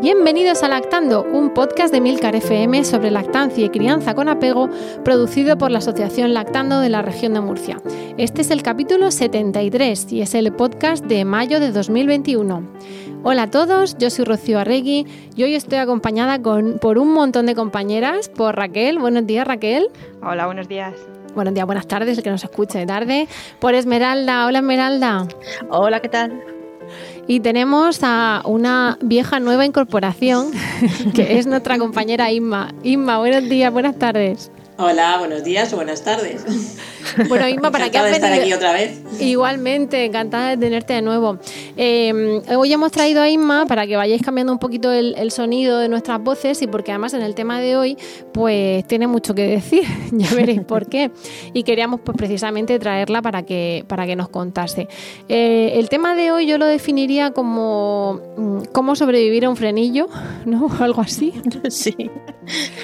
Bienvenidos a Lactando, un podcast de Milcar FM sobre lactancia y crianza con apego, producido por la Asociación Lactando de la región de Murcia. Este es el capítulo 73 y es el podcast de mayo de 2021. Hola a todos, yo soy Rocío Arregui y hoy estoy acompañada con, por un montón de compañeras, por Raquel. Buenos días, Raquel. Hola, buenos días. Buenos días, buenas tardes, el que nos escuche de tarde. Por Esmeralda. Hola, Esmeralda. Hola, ¿qué tal? Y tenemos a una vieja nueva incorporación, que es nuestra compañera Inma. Inma, buenos días, buenas tardes. Hola, buenos días o buenas tardes. Bueno, Inma, ¿para qué has de estar aquí otra vez. Igualmente, encantada de tenerte de nuevo. Eh, hoy hemos traído a Inma para que vayáis cambiando un poquito el, sonido de nuestras voces y porque además en el tema de hoy pues tiene mucho que decir, ya veréis por qué. Y queríamos pues precisamente traerla para que, para que nos contase. Eh, el tema de hoy yo lo definiría como mm, cómo sobrevivir a un frenillo, ¿no? O algo así. Sí,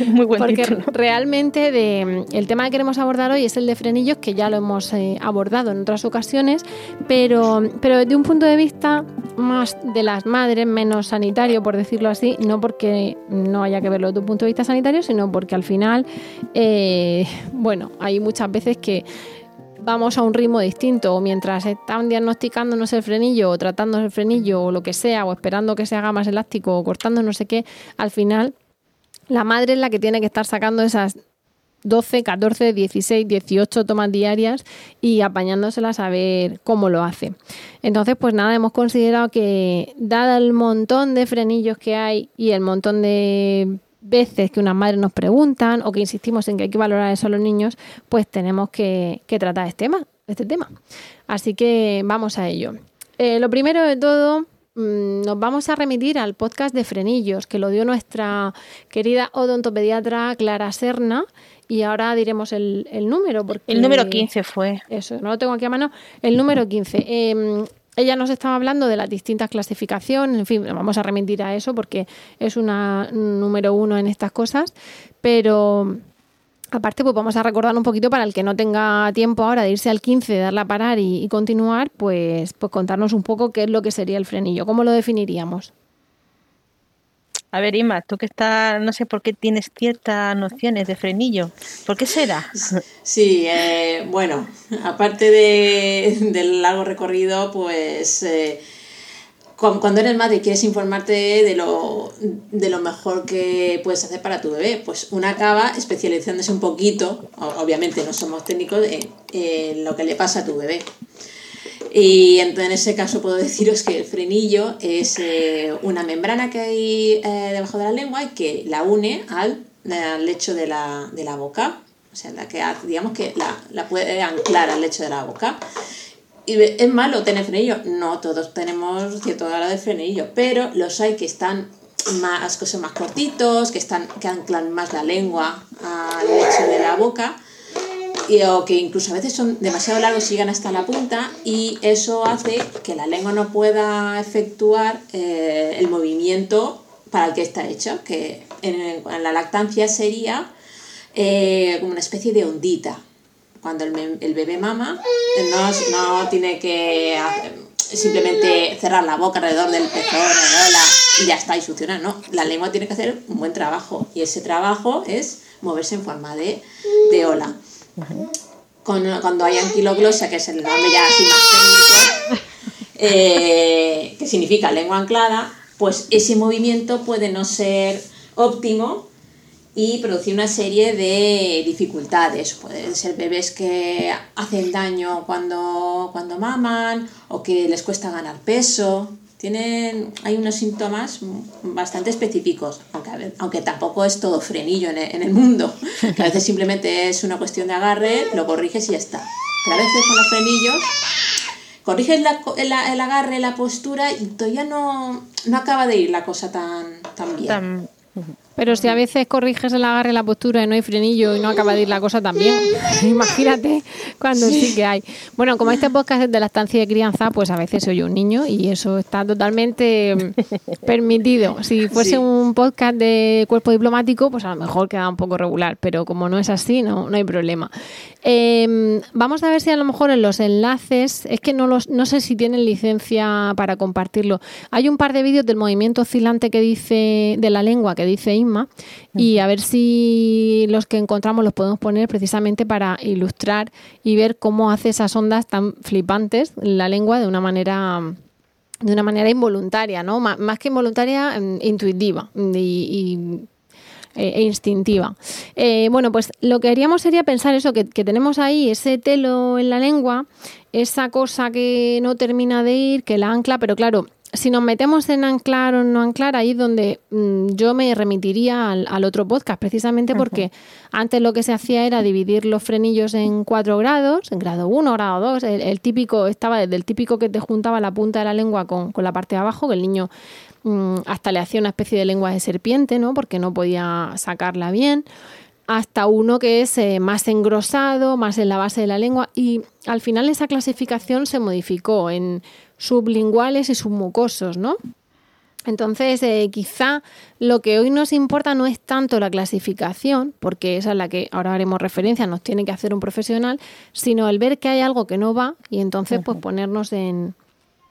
muy buen Porque realmente de, el tema que queremos abordar hoy es el de frenillos, que ya lo hemos eh, abordado en otras ocasiones, pero, pero desde un punto de vista más de las madres, menos sanitario, por decirlo así, no porque no haya que verlo desde un punto de vista sanitario, sino porque al final, eh, bueno, hay muchas veces que vamos a un ritmo distinto o mientras están diagnosticándonos el frenillo o tratándonos el frenillo o lo que sea o esperando que se haga más elástico o cortando no sé qué, al final la madre es la que tiene que estar sacando esas 12, 14, 16, 18 tomas diarias y apañándoselas a ver cómo lo hace. Entonces, pues nada, hemos considerado que dado el montón de frenillos que hay y el montón de veces que unas madres nos preguntan o que insistimos en que hay que valorar eso a los niños, pues tenemos que, tratar este tema, este tema. Así que vamos a ello. Eh, lo primero de todo, mm, nos vamos a remitir al podcast de frenillos que lo dio nuestra querida odontopediatra Clara Serna y ahora diremos el, número. Porque, el número 15 fue. Eso, no lo tengo aquí a mano. El número 15 ella nos estaba hablando de las distintas clasificaciones, en fin, vamos a remitir a eso porque es una número uno en estas cosas, pero aparte pues vamos a recordar un poquito para el que no tenga tiempo ahora de irse al 15, darla a parar y, y continuar, pues, pues contarnos un poco qué es lo que sería el frenillo, cómo lo definiríamos. A ver, Ima, tú que estás, no sé por qué tienes ciertas nociones de frenillo. ¿Por qué será? Sí, eh, bueno, aparte de, del largo recorrido, pues eh, cuando eres madre y quieres informarte de lo, de lo mejor que puedes hacer para tu bebé, pues una acaba especializándose un poquito, obviamente no somos técnicos, en lo que le pasa a tu bebé. Y en ese caso puedo deciros que el frenillo es eh, una membrana que hay eh, debajo de la lengua y que la une al, lecho de la, de la, boca. O sea, la que digamos que la, la, puede anclar al lecho de la boca. ¿Y es malo tener frenillo? No, todos tenemos cierto grado de frenillo, pero los hay que están más, que más cortitos, que, están, que anclan más la lengua al lecho de la boca o que incluso a veces son demasiado largos y llegan hasta la punta y eso hace que la lengua no pueda efectuar eh, el movimiento para el que está hecho, que en, la lactancia sería eh, como una especie de ondita. Cuando el, bebé mama, no, no tiene que simplemente cerrar la boca alrededor del pezón y ya está, y funciona. No, la lengua tiene que hacer un buen trabajo y ese trabajo es moverse en forma de, de ola cuando hay anquiloglosia, que es el nombre ya así más técnico, eh, que significa lengua anclada, pues ese movimiento puede no ser óptimo y producir una serie de dificultades. Pueden ser bebés que hacen daño cuando, cuando maman o que les cuesta ganar peso. Tienen, hay unos síntomas bastante específicos, aunque, aunque tampoco es todo frenillo en el, en el mundo, que a veces simplemente es una cuestión de agarre, lo corriges y ya está. Pero a veces con los frenillos corriges la, el, el, agarre, la postura y todavía no, no acaba de ir la cosa tan, tan bien. Pero si a veces corriges el agarre, la postura y no hay frenillo y no acaba de ir la cosa también, imagínate cuando sí. que hay. Bueno, como este podcast es de la estancia de crianza, pues a veces soy un niño y eso está totalmente mm, permitido. Si fuese sí. un podcast de cuerpo diplomático, pues a lo mejor queda un poco regular, pero como no es así, no, no hay problema. Eh, vamos a ver si a lo mejor en los enlaces, es que no, los, no sé si tienen licencia para compartirlo. Hay un par de vídeos del movimiento oscilante que dice, de la lengua que dice Inma, y a ver si los que encontramos los podemos poner precisamente para ilustrar y ver cómo hace esas ondas tan flipantes la lengua de una manera de una manera involuntaria, ¿no? Más que involuntaria, intuitiva y, y e instintiva. Eh, bueno, pues lo que haríamos sería pensar eso, que, que, tenemos ahí ese telo en la lengua, esa cosa que no termina de ir, que la ancla, pero claro, si nos metemos en anclar o no anclar, ahí es donde mmm, yo me remitiría al, al, otro podcast, precisamente porque antes lo que se hacía era dividir los frenillos en cuatro grados, en grado 1, grado 2, el, el, típico, estaba desde el típico que te juntaba la punta de la lengua con, con la parte de abajo, que el niño hasta le hacía una especie de lengua de serpiente, ¿no? Porque no podía sacarla bien. Hasta uno que es eh, más engrosado, más en la base de la lengua. Y al final esa clasificación se modificó en sublinguales y submucosos, ¿no? Entonces, eh, quizá lo que hoy nos importa no es tanto la clasificación, porque esa es la que ahora haremos referencia, nos tiene que hacer un profesional, sino el ver que hay algo que no va y entonces, pues, ponernos en,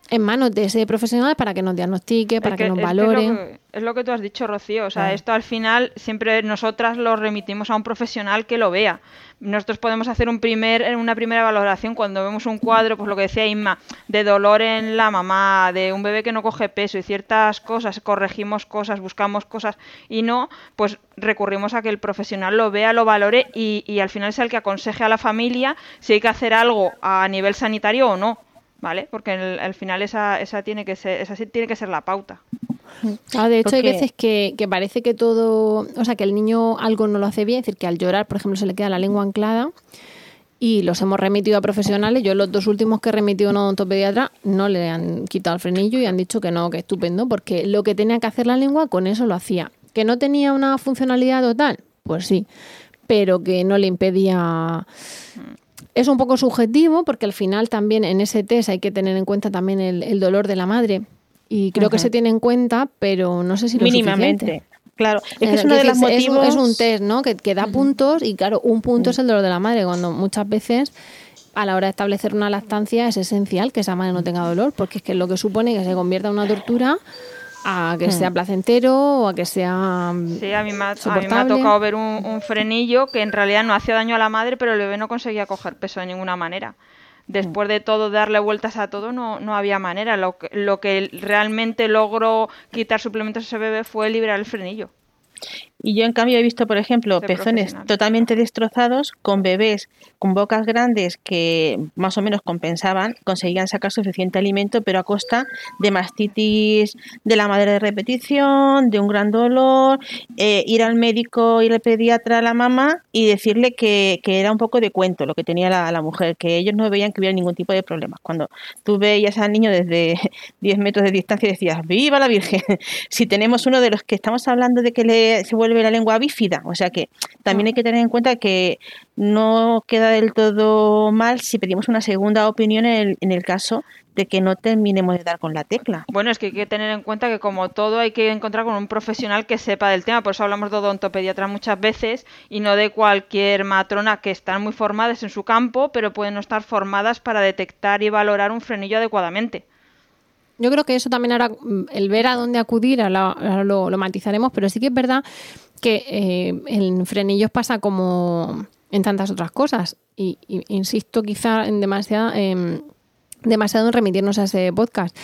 en manos de ese profesional para que nos diagnostique, para que, que, nos valore. Es, lo que, es lo que tú has dicho, Rocío. O sea, ah. esto al final siempre nosotras lo remitimos a un profesional que lo vea. Nosotros podemos hacer un primer, una primera valoración cuando vemos un cuadro, pues lo que decía Inma, de dolor en la mamá, de un bebé que no coge peso y ciertas cosas, corregimos cosas, buscamos cosas y no, pues recurrimos a que el profesional lo vea, lo valore y, y al final sea el que aconseje a la familia si hay que hacer algo a nivel sanitario o no. ¿Vale? Porque el, al final esa, esa, tiene que ser, esa tiene que ser la pauta. Ah, de hecho, Porque... hay veces que, que, parece que todo, o sea, que el niño algo no lo hace bien, es decir, que al llorar, por ejemplo, se le queda la lengua anclada y los hemos remitido a profesionales. Yo los dos últimos que he remitido a un odontopediatra no le han quitado el frenillo y han dicho que no, que estupendo, porque lo que tenía que hacer la lengua con eso lo hacía. ¿Que no tenía una funcionalidad total? Pues sí, pero que no le impedía es un poco subjetivo porque al final también en ese test hay que tener en cuenta también el, el dolor de la madre y creo que se tiene en cuenta, pero no sé si lo mínimamente. Suficiente. Claro, es que es uno de los motivos... Es, es, un test, ¿no? Que, que da puntos y claro, un punto es el dolor de la madre, cuando muchas veces a la hora de establecer una lactancia es esencial que esa madre no tenga dolor, porque es que lo que supone que se convierta en una tortura a que sea placentero o a que sea Sí, a mí me ha, a mí me ha tocado ver un, un, frenillo que en realidad no hacía daño a la madre, pero el bebé no conseguía coger peso de ninguna manera. Después de todo, darle vueltas a todo, no, no había manera. Lo que, lo que realmente logró quitar suplementos a ese bebé fue liberar el frenillo. Y yo en cambio he visto, por ejemplo, pezones totalmente destrozados con bebés con bocas grandes que más o menos compensaban, conseguían sacar suficiente alimento, pero a costa de mastitis de la madre de repetición, de un gran dolor, eh, ir al médico, ir al pediatra a la mamá y decirle que, que era un poco de cuento lo que tenía la, la, mujer, que ellos no veían que hubiera ningún tipo de problema. Cuando tú veías al niño desde 10 metros de distancia y decías, ¡viva la Virgen! si tenemos uno de los que estamos hablando de que le, se vuelve la lengua bífida, o sea que también hay que tener en cuenta que no queda del todo mal si pedimos una segunda opinión en el, en el caso de que no terminemos de dar con la tecla. Bueno, es que hay que tener en cuenta que como todo hay que encontrar con un profesional que sepa del tema, por eso hablamos de odontopediatra muchas veces y no de cualquier matrona que están muy formadas en su campo, pero pueden no estar formadas para detectar y valorar un frenillo adecuadamente. Yo creo que eso también ahora, el ver a dónde acudir, ahora lo, lo matizaremos, pero sí que es verdad que eh, en frenillos pasa como en tantas otras cosas. Y, y insisto quizá en demasiada, demasiado en remitirnos a ese podcast.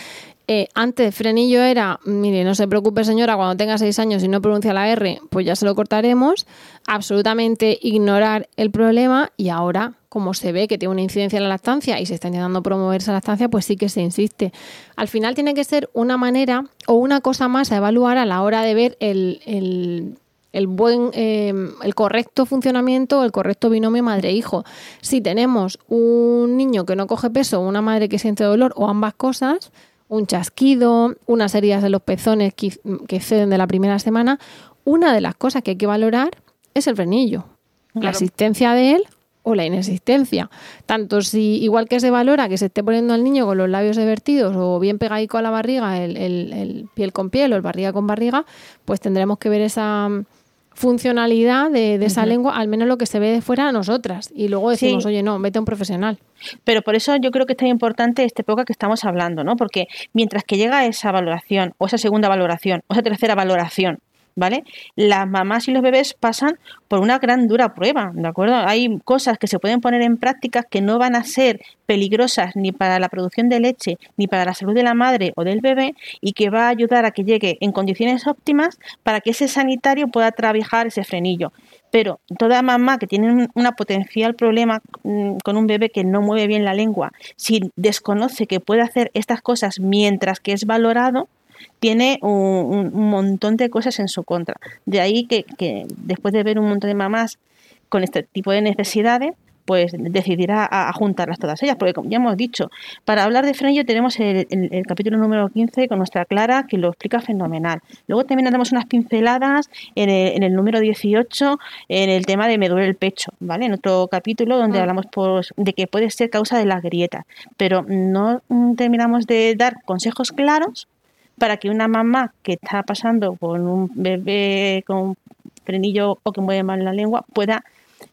Eh, antes frenillo era, mire, no se preocupe señora, cuando tenga seis años y no pronuncia la R, pues ya se lo cortaremos. Absolutamente ignorar el problema y ahora, como se ve que tiene una incidencia en la lactancia y se está intentando promover esa lactancia, pues sí que se insiste. Al final tiene que ser una manera o una cosa más a evaluar a la hora de ver el, el buen, em, el correcto funcionamiento el correcto binomio madre-hijo. Si tenemos un niño que no coge peso, una madre que siente dolor o ambas cosas, un chasquido, unas heridas de los pezones que, exceden de la primera semana, una de las cosas que hay que valorar es el frenillo, la existencia de él o la inexistencia. Tanto si, igual que se valora que se esté poniendo al niño con los labios divertidos o bien pegadico a la barriga, el piel con piel o el barriga con barriga, pues tendremos que ver esa funcionalidad de, esa lengua, al menos lo que se ve de fuera a nosotras. Y luego decimos, oye, no, vete a un profesional. Pero por eso yo creo que es tan importante este época que estamos hablando, ¿no? Porque mientras que llega esa valoración, o esa segunda valoración, o esa tercera valoración, ¿vale? Las mamás y los bebés pasan por una gran dura prueba, ¿de acuerdo? Hay cosas que se pueden poner en práctica que no van a ser peligrosas ni para la producción de leche, ni para la salud de la madre o del bebé y que va a ayudar a que llegue en condiciones óptimas para que ese sanitario pueda trabajar ese frenillo. Pero toda mamá que tiene un potencial problema mm, con un bebé que no mueve bien la lengua, si desconoce que puede hacer estas cosas mientras que es valorado, tiene un, montón de cosas en su contra. De ahí que, que después de ver un montón de mamás con este tipo de necesidades, pues decidirá a, juntarlas todas ellas, porque como ya hemos dicho, para hablar de frenillo tenemos el, capítulo número 15 con nuestra Clara, que lo explica fenomenal. Luego también tenemos unas pinceladas en el, número 18, en el tema de me duele el pecho, ¿vale? En otro capítulo donde ah. hablamos pues, de que puede ser causa de las grietas, pero no terminamos de dar consejos claros para que una mamá que está pasando con un bebé con frenillo o que mueve mal la lengua pueda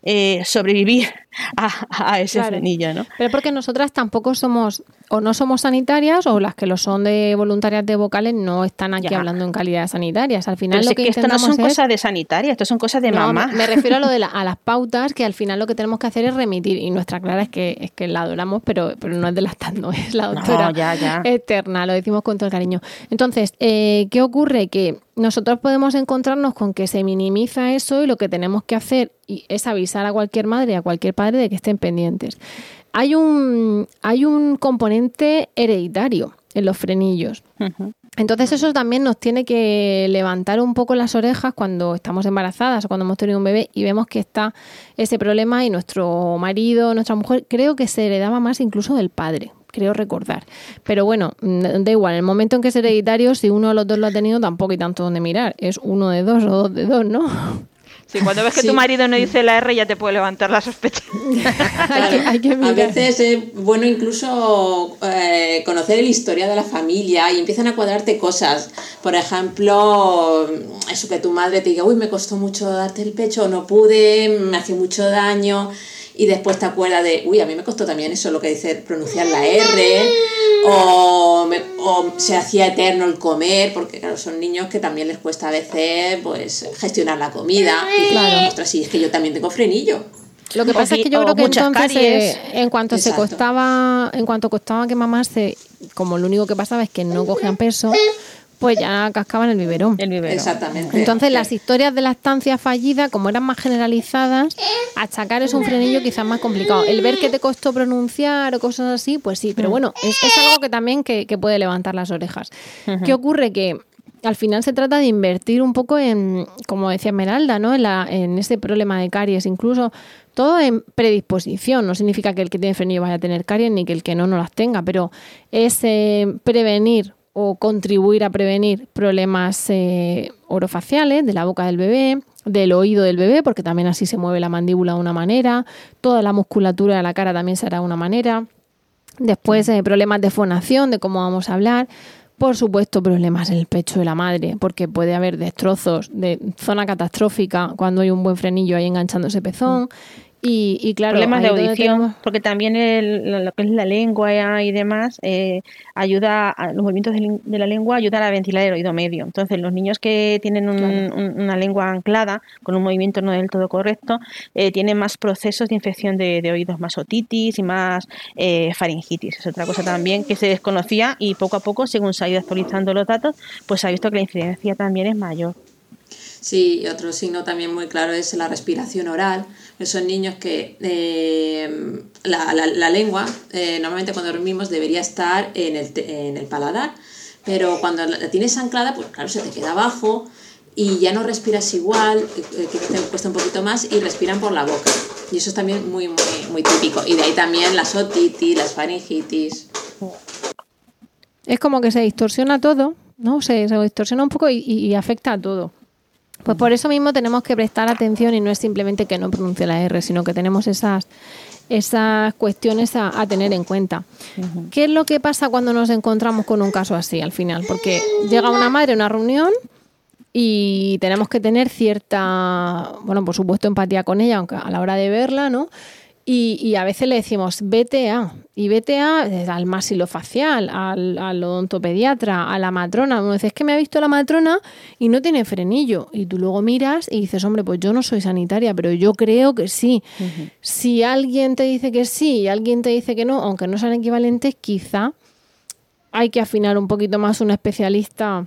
eh, sobrevivir a, ese frenillo, ¿no? Pero porque nosotras tampoco somos o no somos sanitarias o las que lo son de voluntarias de vocales no están aquí hablando en calidad sanitarias. Al final lo que, esto no son cosas de sanitaria, esto son cosas de mamá. Me, refiero a lo de a las pautas que al final lo que tenemos que hacer es remitir y nuestra clara es que es que la adoramos, pero pero no es de las no es la doctora eterna, lo decimos con todo el cariño. Entonces, eh, ¿qué ocurre? Que nosotros podemos encontrarnos con que se minimiza eso y lo que tenemos que hacer es avisar a cualquier madre a cualquier padre de que estén pendientes. Hay un, hay un componente hereditario en los frenillos. Entonces eso también nos tiene que levantar un poco las orejas cuando estamos embarazadas o cuando hemos tenido un bebé y vemos que está ese problema y nuestro marido, nuestra mujer, creo que se heredaba más incluso del padre, creo recordar. Pero bueno, mm, da igual, en el momento en que es hereditario, si uno de los dos lo ha tenido, tampoco hay tanto donde mirar. Es uno de dos o dos de dos, ¿no? Sí, cuando ves que tu marido no dice la R ya te puede levantar la sospecha. a veces es bueno incluso eh, conocer el historia de la familia y empiezan a cuadrarte cosas. Por ejemplo, eso que tu madre te diga, uy, me costó mucho darte el pecho, no pude, me hace mucho daño y después te acuerdas de, uy, a mí me costó también eso, lo que dice pronunciar la R, o, se hacía eterno el comer, porque claro, son niños que también les cuesta a veces pues gestionar la comida. Y claro, ostras, sí, es que yo también tengo frenillo. Lo que pasa es que yo creo que entonces eh, en cuanto se costaba, en cuanto costaba que mamá se, como lo único que pasaba es que no cogían peso, pues ya cascaban el biberón. El biberón. Exactamente. Entonces las historias de la estancia fallida, como eran más generalizadas, achacar es un frenillo quizás más complicado. El ver que te costó pronunciar o cosas así, pues sí, pero mm. bueno, es, algo que también que, puede levantar las orejas. ¿Qué ocurre? Que al final se trata de invertir un poco en, como decía Esmeralda, ¿no? en, la, en ese problema de caries, incluso todo en predisposición. No significa que el que tiene frenillo vaya a tener caries ni que el que no no las tenga, pero es eh, prevenir o contribuir a prevenir problemas eh, orofaciales de la boca del bebé, del oído del bebé, porque también así se mueve la mandíbula de una manera, toda la musculatura de la cara también será de una manera. Después eh, problemas de fonación, de cómo vamos a hablar. Por supuesto, problemas en el pecho de la madre, porque puede haber destrozos de zona catastrófica cuando hay un buen frenillo ahí enganchando ese pezón Y, claro, problemas de audición, porque también lo que es la lengua y demás eh, ayuda a los movimientos de, la lengua ayudan a ventilar el oído medio. Entonces, los niños que tienen una lengua anclada con un movimiento no del todo correcto eh, tienen más procesos de infección de, oídos, más otitis y más eh, faringitis. Es otra cosa también que se desconocía y poco a poco, según se ha ido actualizando los datos, pues se ha visto que la incidencia también es mayor. Sí, y otro signo también muy claro es la respiración oral. Son niños que eh, la, la, lengua, eh, normalmente cuando dormimos, debería estar en el, en el paladar, pero cuando la tienes anclada, pues claro, se te queda abajo y ya no respiras igual, eh, que te cuesta un poquito más, y respiran por la boca. Y eso es también muy, muy, muy típico. Y de ahí también las otitis, las faringitis. Es como que se distorsiona todo, ¿no? Se distorsiona un poco y afecta a todo. Pues por eso mismo tenemos que prestar atención y no es simplemente que no pronuncie la R, sino que tenemos esas, esas cuestiones a, tener en cuenta. ¿Qué es lo que pasa cuando nos encontramos con un caso así al final? Porque llega una madre a una reunión y tenemos que tener cierta, bueno, por supuesto, empatía con ella, aunque a la hora de verla, ¿no? Y, a veces le decimos BTA, y BTA al masilofacial, al, al odontopediatra, a la matrona. Uno dice, es que me ha visto la matrona y no tiene frenillo. Y tú luego miras y dices, hombre, pues yo no soy sanitaria, pero yo creo que sí. Si alguien te dice que sí y alguien te dice que no, aunque no sean equivalentes, quizá hay que afinar un poquito más un especialista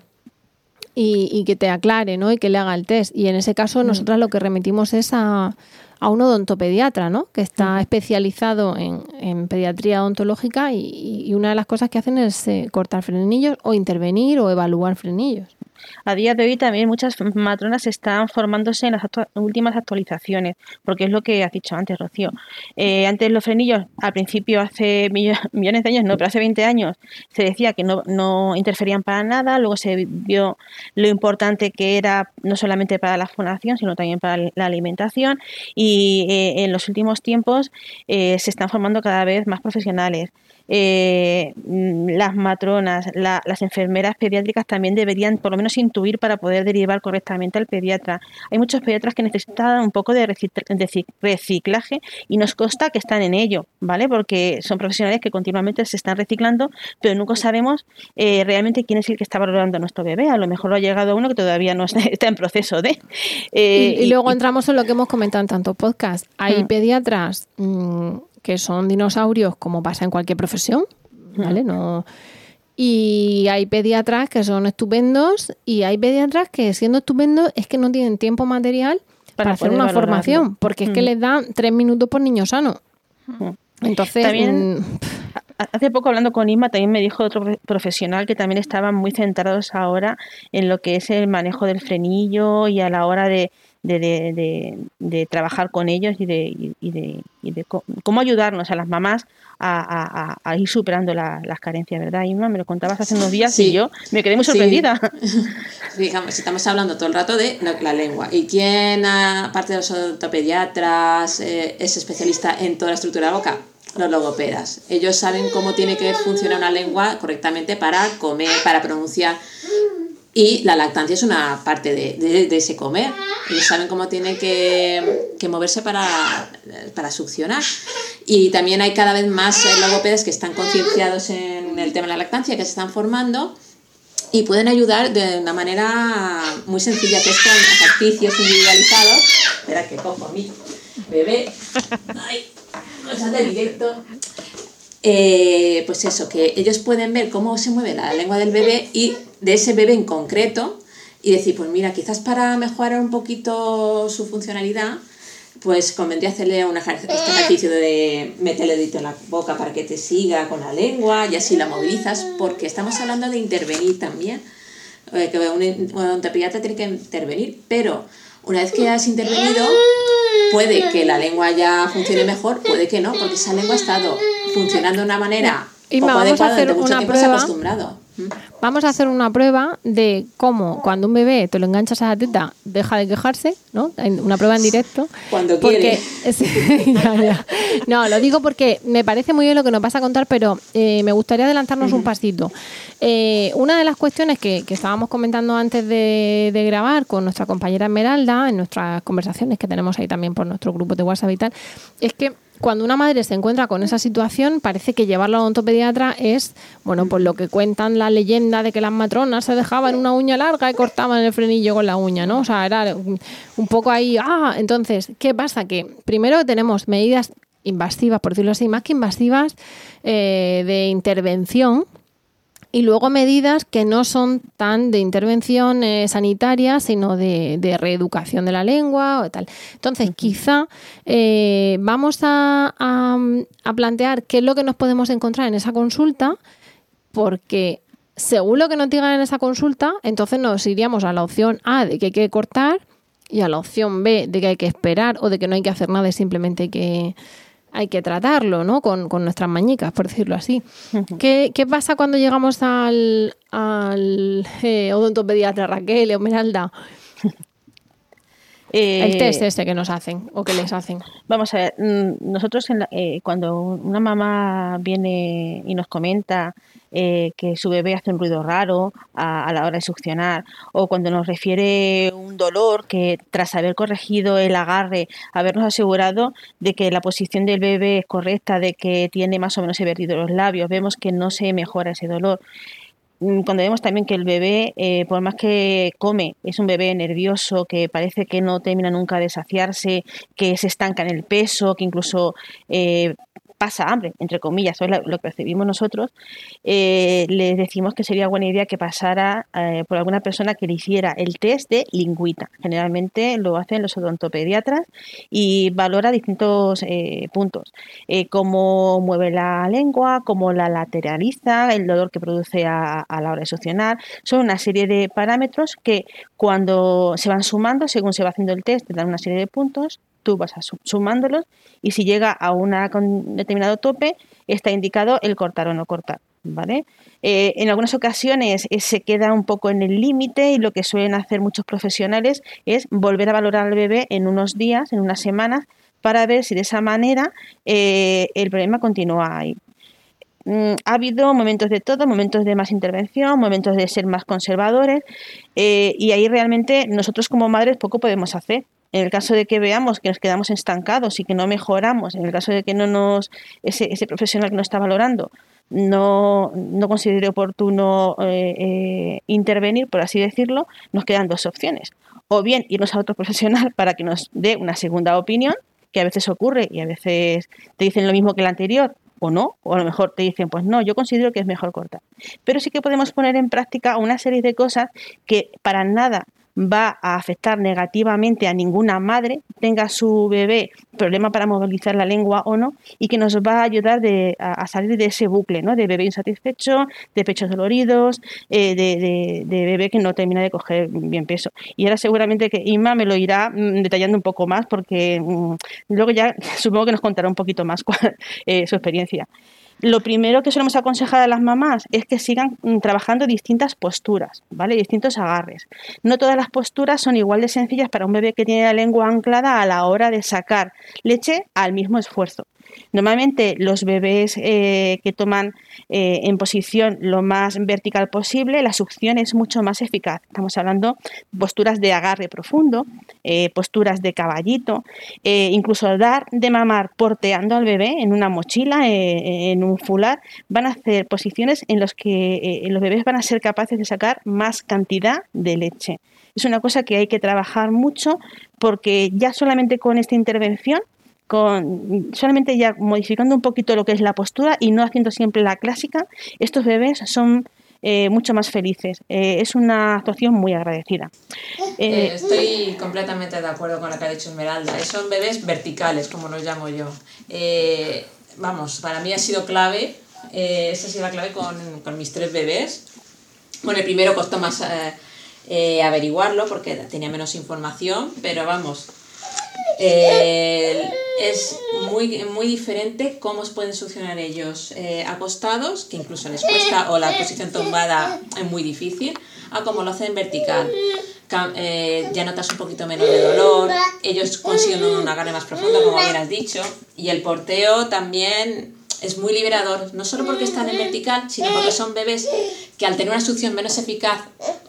y, que te aclare, ¿no? Y que le haga el test. Y en ese caso, nosotras lo que remitimos es a a un odontopediatra, ¿no? Que está especializado en, pediatría odontológica y, una de las cosas que hacen es eh, cortar frenillos o intervenir o evaluar frenillos. A día de hoy también muchas matronas están formándose en las últimas actualizaciones, porque es lo que has dicho antes, Rocío. Eh, antes los frenillos, al principio, hace millones de años, no, pero hace 20 años, se decía que no, no interferían para nada, luego se vio lo importante que era no solamente para la fonación, sino también para la alimentación, y eh, en los últimos tiempos eh, se están formando cada vez más profesionales eh, las matronas, las enfermeras pediátricas también deberían por lo menos intuir para poder derivar correctamente al pediatra. Hay muchos pediatras que necesitan un poco de reciclaje y nos consta que están en ello, ¿vale? Porque son profesionales que continuamente se están reciclando, pero nunca sabemos eh, realmente quién es el que está valorando a nuestro bebé. A lo mejor lo ha llegado uno que todavía no está en proceso de. Eh, y, luego entramos en lo que hemos comentado en tanto podcast. Hay mm. pediatras. Mm, que son dinosaurios como pasa en cualquier profesión, ¿vale? No. Y hay pediatras que son estupendos y hay pediatras que siendo estupendos es que no tienen tiempo material para, hacer una formación, porque es que les dan tres minutos por niño sano. Entonces, también, mm, hace poco hablando con Isma, también me dijo otro profesional que también estaban muy centrados ahora en lo que es el manejo del frenillo y a la hora de, de, de, de, trabajar con ellos y de, y de, y de cómo ayudarnos a las mamás a, a, ir superando las carencias, ¿verdad, Inma? Me lo contabas hace unos días y yo me quedé muy sorprendida. Digamos, estamos hablando todo el rato de la lengua. ¿Y quién, aparte de los ortopediatras, eh, es especialista en toda la estructura de la boca? Los logopedas. Ellos saben cómo tiene que funcionar una lengua correctamente para comer, para pronunciar. Y la lactancia es una parte de, de, ese comer. Ellos saben cómo tienen que, que moverse para, para, succionar. Y también hay cada vez más logopedas que están concienciados en el tema de la lactancia, que se están formando y pueden ayudar de una manera muy sencilla, que es ejercicios individualizados. Espera que cojo a mi bebé. Ay, cosas de directo. Eh, pues eso, que ellos pueden ver cómo se mueve la lengua del bebé y de ese bebé en concreto y decir, pues mira, quizás para mejorar un poquito su funcionalidad, pues convendría hacerle un este ejercicio de meterle el dedito en la boca para que te siga con la lengua y así la movilizas, porque estamos hablando de intervenir también, eh, que un, un tiene que intervenir, pero una vez que has intervenido, puede que la lengua ya funcione mejor, puede que no, porque esa lengua ha estado funcionando de una manera y poco vamos a hacer una prueba. acostumbrado. Vamos a hacer una prueba de cómo cuando un bebé te lo enganchas a la teta deja de quejarse, ¿no? Una prueba en directo. Cuando quiere. No, lo digo porque me parece muy bien lo que nos vas a contar, pero eh, me gustaría adelantarnos un pasito. Eh, una de las cuestiones que, estábamos comentando antes de, de, grabar con nuestra compañera Esmeralda, en nuestras conversaciones que tenemos ahí también por nuestro grupo de WhatsApp y tal, es que cuando una madre se encuentra con esa situación, parece que llevarlo a un ontopediatra es, bueno, pues lo que cuentan la leyenda de que las matronas se dejaban una uña larga y cortaban el frenillo con la uña, ¿no? O sea, era un poco ahí, ah, entonces, ¿qué pasa? Que primero tenemos medidas invasivas, por decirlo así, más que invasivas, eh, de intervención, y luego medidas que no son tan de intervención eh, sanitaria, sino de, reeducación de la lengua o tal. Entonces, quizá eh, vamos a, plantear qué es lo que nos podemos encontrar en esa consulta, porque según lo que nos digan en esa consulta, entonces nos iríamos a la opción A de que hay que cortar y a la opción B de que hay que esperar o de que no hay que hacer nada y simplemente hay que hay que tratarlo, ¿no? Con, nuestras mañicas, por decirlo así. ¿Qué, pasa cuando llegamos al, al eh, odontopediatra Raquel o Esmeralda? el test ese que nos hacen o que les hacen. Vamos a ver, mm, nosotros eh, cuando una mamá viene y nos comenta eh, que su bebé hace un ruido raro a, la hora de succionar, o cuando nos refiere un dolor que tras haber corregido el agarre, habernos asegurado de que la posición del bebé es correcta, de que tiene más o menos vertido los labios, vemos que no se mejora ese dolor cuando vemos también que el bebé, eh, por más que come, es un bebé nervioso, que parece que no termina nunca de saciarse, que se estanca en el peso, que incluso eh, pasa hambre, entre comillas, eso es lo que percibimos nosotros, eh, les decimos que sería buena idea que pasara eh, por alguna persona que le hiciera el test de lingüita. Generalmente lo hacen los odontopediatras y valora distintos eh, puntos, cómo mueve la lengua, cómo la lateraliza, el dolor que produce a, a la hora de succionar. Son una serie de parámetros que cuando se van sumando, según se va haciendo el test, te dan una serie de puntos tú vas sumándolos y si llega a un determinado tope, está indicado el cortar o no cortar. ¿Vale? Eh, en algunas ocasiones eh, se queda un poco en el límite y lo que suelen hacer muchos profesionales es volver a valorar al bebé en unos días, en unas semanas, para ver si de esa manera eh, el problema continúa ahí. Mm, ha habido momentos de todo, momentos de más intervención, momentos de ser más conservadores y ahí realmente nosotros como madres poco podemos hacer. En el caso de que veamos que nos quedamos estancados y que no mejoramos, en el caso de que no nos ese, profesional que nos está valorando no, no considere oportuno eh, eh, intervenir, por así decirlo, nos quedan dos opciones. O bien irnos a otro profesional para que nos dé una segunda opinión, que a veces ocurre y a veces te dicen lo mismo que el anterior, o no, o a lo mejor te dicen, pues no, yo considero que es mejor cortar. Pero sí que podemos poner en práctica una serie de cosas que para nada va a afectar negativamente a ninguna madre, tenga su bebé problema para movilizar la lengua o no, y que nos va a ayudar a, salir de ese bucle, ¿no? De bebé insatisfecho, de pechos doloridos, eh, de, bebé que no termina de coger bien peso. Y ahora seguramente que Inma me lo irá mm, detallando un poco más, porque mm, luego ya supongo que nos contará un poquito más eh, su experiencia. Lo primero que solemos aconsejar a las mamás es que sigan mm, trabajando distintas posturas, ¿vale? Distintos agarres. No todas las posturas son igual de sencillas para un bebé que tiene la lengua anclada a la hora de sacar leche al mismo esfuerzo. Normalmente los bebés eh, que toman eh, en posición lo más vertical posible, la succión es mucho más eficaz. Estamos hablando de posturas de agarre profundo, eh, posturas de caballito, incluso dar de mamar porteando al bebé en una mochila, en un fular, van a hacer posiciones en las que los bebés van a ser capaces de sacar más cantidad de leche. Es una cosa que hay que trabajar mucho porque ya solamente con esta intervención con solamente ya modificando un poquito lo que es la postura y no haciendo siempre la clásica, estos bebés son eh, mucho más felices. Eh, es una actuación muy agradecida. Eh, estoy completamente de acuerdo con lo que ha dicho Esmeralda. Son bebés verticales, como los llamo yo. vamos, para mí ha sido clave. esa ha sido la clave con, con, mis tres bebés. Con el primero costó más averiguarlo porque tenía menos información, pero vamos, es muy, muy diferente cómo pueden succionar ellos eh, acostados, que incluso les cuesta, o la posición tumbada es muy difícil, a como lo hacen vertical. Eh, ya notas un poquito menos de dolor, ellos consiguen un agarre más profundo, como bien has dicho, y el porteo también es muy liberador, no solo porque están en vertical, sino porque son bebés que al tener una succión menos eficaz,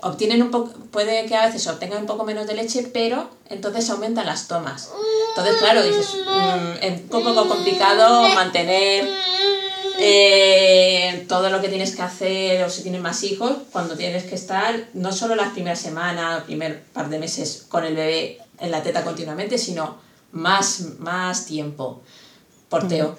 obtienen un poco, puede que a veces obtengan un poco menos de leche, pero entonces aumentan las tomas. Entonces, claro, dices, mm, es un poco complicado mantener eh, todo lo que tienes que hacer o si tienes más hijos, cuando tienes que estar no solo las primeras semanas, el primer par de meses con el bebé en la teta continuamente, sino más, más tiempo. Porteo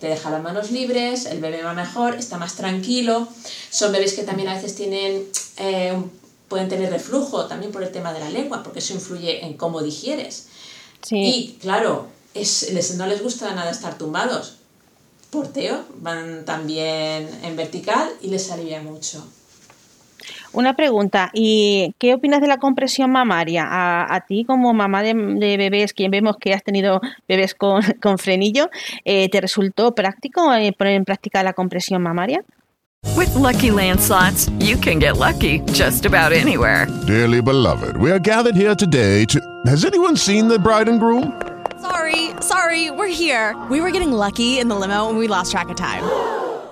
te deja las manos libres, el bebé va mejor, está más tranquilo. Son bebés que también a veces tienen, eh, pueden tener reflujo también por el tema de la lengua, porque eso influye en cómo digieres. Y claro, es, les, no les gusta nada estar tumbados. Porteo, van también en vertical y les alivia mucho. Una pregunta, ¿y qué opinas de la compresión mamaria? A, ti como mamá de, bebés, quien vemos que has tenido bebés con, frenillo, eh, ¿te resultó práctico eh, poner en práctica la compresión mamaria? With lucky landslots, you can get lucky just about anywhere. Dearly beloved, we are gathered here today to. Has anyone seen the bride and groom? Sorry, sorry, we're here. We were getting lucky in the limo and we lost track of time.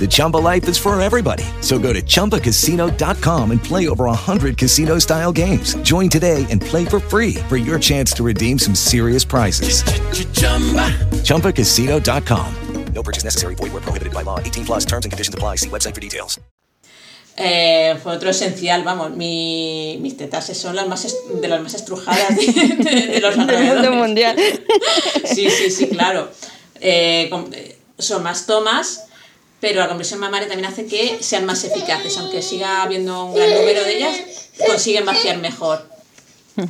The Chumba life is for everybody. So go to ChumbaCasino.com and play over 100 casino style games. Join today and play for free for your chance to redeem some serious prizes. ChumbaCasino.com. No purchase necessary. Void where prohibited by law. 18 plus terms and conditions apply. See website for details. Eh, fue otro esencial, vamos, mi, mis tetas son las más de las más estrujadas de, de, de los mundo mundial. Sí, sí, sí, claro. Eh, eh, son más tomas pero la compresión mamaria también hace que sean más eficaces, aunque siga habiendo un gran número de ellas, consiguen vaciar mejor.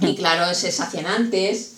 Y claro, se sacian antes.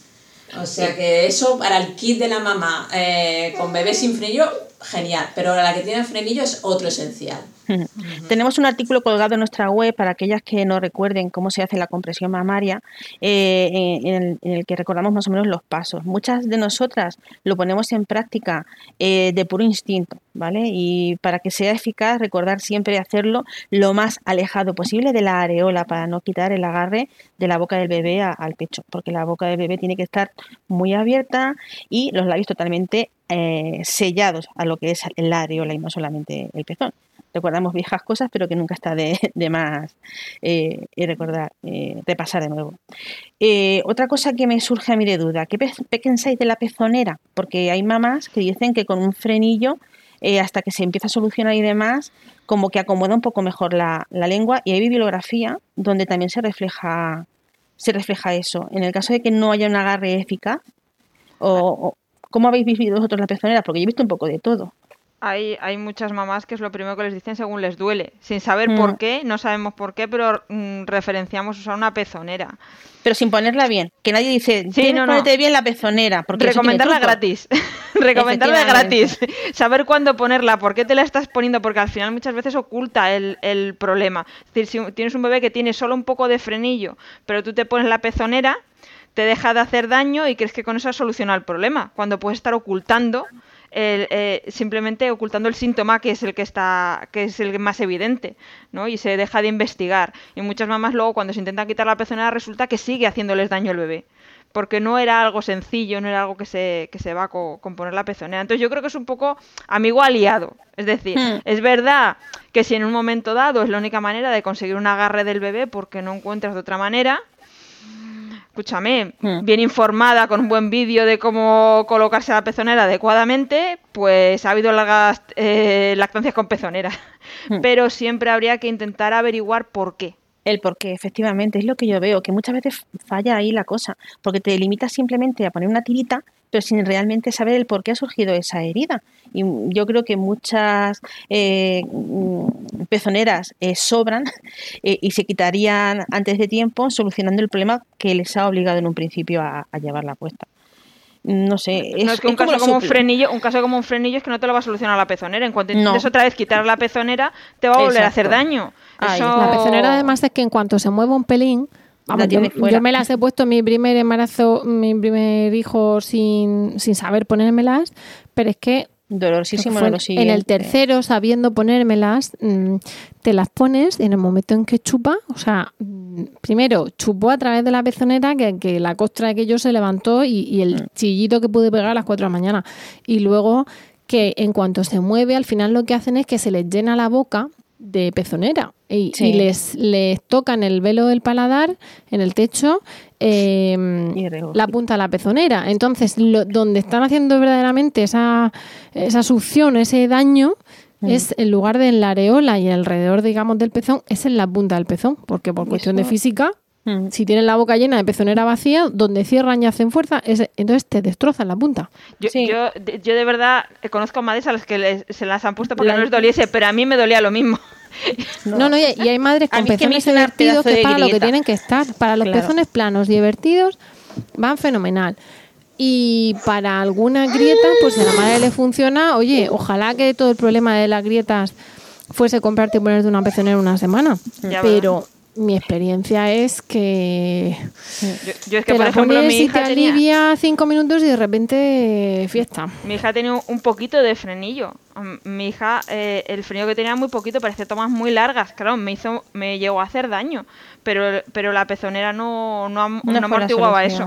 O sea que eso para el kit de la mamá eh, con bebé sin frenillo, genial. Pero la que tiene frenillo es otro esencial. Tenemos un artículo colgado en nuestra web para aquellas que no recuerden cómo se hace la compresión mamaria, eh, en, el, que recordamos más o menos los pasos. Muchas de nosotras lo ponemos en práctica eh, de puro instinto, ¿vale? Y para que sea eficaz, recordar siempre hacerlo lo más alejado posible de la areola para no quitar el agarre de la boca del bebé al pecho, porque la boca del bebé tiene que estar muy abierta y los labios totalmente eh, sellados a lo que es la areola y no solamente el pezón recordamos viejas cosas, pero que nunca está de, más eh, recordar, eh, repasar de nuevo. Otra cosa que me surge a mí de duda, ¿qué pensáis de la pezonera? Porque hay mamás que dicen que con un frenillo, hasta que se empieza a solucionar y demás, como que acomoda un poco mejor la, lengua y hay bibliografía donde también se refleja, se refleja eso. En el caso de que no haya un agarre eficaz, o, ¿cómo habéis vivido vosotros la pezonera? Porque yo he visto un poco de todo hay, hay muchas mamás que es lo primero que les dicen según les duele, sin saber por mm. qué, no sabemos por qué, pero mm, referenciamos usar una pezonera. Pero sin ponerla bien, que nadie dice, sí, no, no. bien la pezonera. Porque Recomendarla gratis, recomendarla gratis, saber cuándo ponerla, por qué te la estás poniendo, porque al final muchas veces oculta el, el problema. Es decir, si tienes un bebé que tiene solo un poco de frenillo, pero tú te pones la pezonera, te deja de hacer daño y crees que con eso has solucionado el problema, cuando puedes estar ocultando eh, simplemente ocultando el síntoma que es el que está que es el más evidente ¿no? y se deja de investigar y muchas mamás luego cuando se intentan quitar la pezonera resulta que sigue haciéndoles daño al bebé porque no era algo sencillo, no era algo que se, que se va con, poner la pezonera. Entonces yo creo que es un poco amigo aliado. Es decir, hmm. es verdad que si en un momento dado es la única manera de conseguir un agarre del bebé porque no encuentras de otra manera, escúchame, hmm. bien informada, con un buen vídeo de cómo colocarse la pezonera adecuadamente, pues ha habido largas eh, lactancias con pezonera. Hmm. Pero siempre habría que intentar averiguar por qué. El por qué, efectivamente, es lo que yo veo, que muchas veces falla ahí la cosa, porque te limitas simplemente a poner una tirita, pero sin realmente saber el por qué ha surgido esa herida. Y yo creo que muchas eh, mm, pezoneras eh, sobran eh, y se quitarían antes de tiempo solucionando el problema que les ha obligado en un principio a, a llevarla puesta no sé. Es, no, es que un caso como un frenillo, un caso como un frenillo es que no te lo va a solucionar la pezonera. En cuanto intentes otra vez quitar la pezonera, te va a volver a hacer daño. La pezonera además es que en cuanto se mueva un pelín, yo, me las he puesto mi primer embarazo, mi primer hijo sin, sin saber ponérmelas, pero es que Dolorosísimo En el tercero, sabiendo ponérmelas, mm, te las pones y en el momento en que chupa, o sea, mm, primero chupó a través de la pezonera que, la costra de aquello se levantó y, el mm. chillito que pude pegar a las 4 de la mañana. Y luego que en cuanto se mueve, al final lo que hacen es que se les llena la boca de pezonera y, les, les tocan el velo del paladar en el techo em, la punta de la pezonera. Entonces, donde están haciendo verdaderamente esa, esa succión, ese daño, mm. es en lugar de en la areola y alrededor, digamos, del pezón, es en la punta del pezón, porque por cuestión de física. Si tienen la boca llena de pezonera vacía, donde cierran y hacen fuerza, entonces te destrozan la punta. Yo, yo, yo, de verdad conozco madres a las que se las han puesto porque no les doliese, pero a mí me dolía lo mismo. No, no, y hay madres con pezones divertidos que para lo que tienen que estar. Para los pezones planos y divertidos van fenomenal. Y para algunas grietas, pues si a la madre le funciona, oye, ojalá que todo el problema de las grietas fuese comprarte y ponerte una pezonera una semana. pero mi experiencia es que yo, es que por ejemplo mi hija te alivia cinco minutos y de repente fiesta. Mi hija tenía un poquito de frenillo. Mi hija eh, el frenillo que tenía muy poquito parecía tomas muy largas. Claro me hizo me llegó a hacer daño pero pero la pezonera no no, amortiguaba eso.